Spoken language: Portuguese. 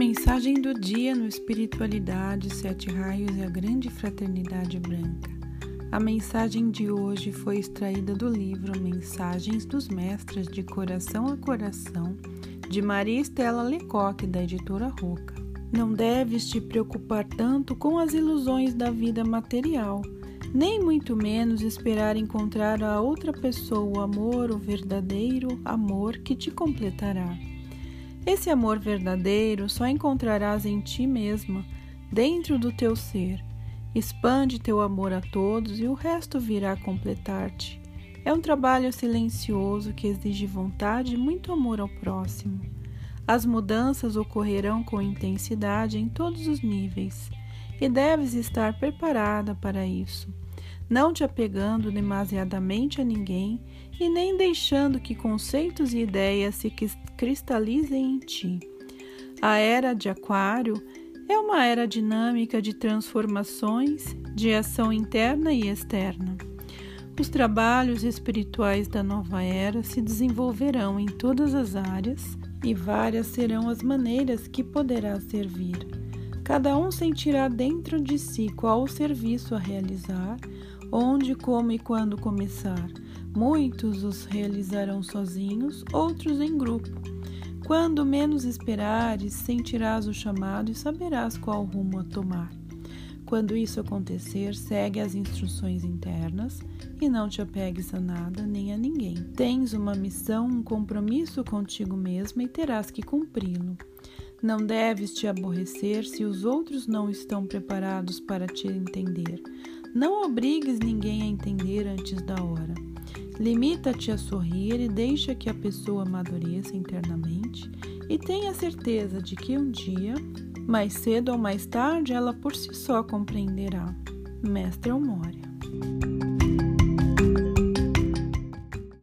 Mensagem do dia no Espiritualidade, Sete Raios e a Grande Fraternidade Branca. A mensagem de hoje foi extraída do livro Mensagens dos Mestres de Coração a Coração, de Maria Estela Lecoque, da editora Roca. Não deves te preocupar tanto com as ilusões da vida material, nem muito menos esperar encontrar a outra pessoa o amor, o verdadeiro amor que te completará. Esse amor verdadeiro só encontrarás em ti mesma, dentro do teu ser. Expande teu amor a todos e o resto virá completar-te. É um trabalho silencioso que exige vontade e muito amor ao próximo. As mudanças ocorrerão com intensidade em todos os níveis e deves estar preparada para isso não te apegando demasiadamente a ninguém e nem deixando que conceitos e ideias se cristalizem em ti. A era de Aquário é uma era dinâmica de transformações, de ação interna e externa. Os trabalhos espirituais da nova era se desenvolverão em todas as áreas e várias serão as maneiras que poderá servir. Cada um sentirá dentro de si qual o serviço a realizar, onde, como e quando começar. Muitos os realizarão sozinhos, outros em grupo. Quando menos esperares, sentirás o chamado e saberás qual rumo a tomar. Quando isso acontecer, segue as instruções internas e não te apegues a nada nem a ninguém. Tens uma missão, um compromisso contigo mesma e terás que cumpri-lo. Não deves te aborrecer se os outros não estão preparados para te entender. Não obrigues ninguém a entender antes da hora. Limita-te a sorrir e deixa que a pessoa amadureça internamente e tenha certeza de que um dia, mais cedo ou mais tarde, ela por si só compreenderá. Mestre Almória